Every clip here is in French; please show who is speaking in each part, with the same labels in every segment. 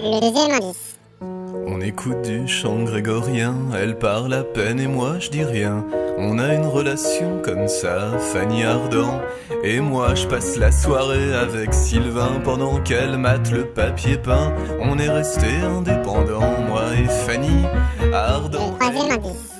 Speaker 1: Le deuxième indice.
Speaker 2: On écoute du chant grégorien, elle parle à peine et moi je dis rien. On a une relation comme ça, Fanny Ardant. Et moi je passe la soirée avec Sylvain pendant qu'elle mate le papier peint. On est resté indépendants, moi et Fanny Ardant.
Speaker 1: Le troisième indice.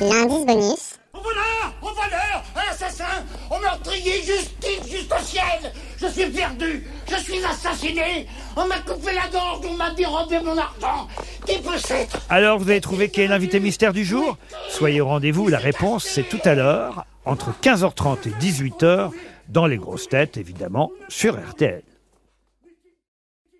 Speaker 1: L'indice bonus.
Speaker 3: Au voleur Au voleur Un assassin Au meurtrier Justice Juste au ciel Je suis perdu Je suis assassiné On m'a coupé la gorge On m'a dérobé mon argent Qui peut s'être
Speaker 4: Alors vous avez trouvé qui est l'invité mystère du jour? Soyez au rendez-vous, la réponse c'est tout à l'heure, entre 15h30 et 18h, dans les grosses têtes évidemment, sur RTL.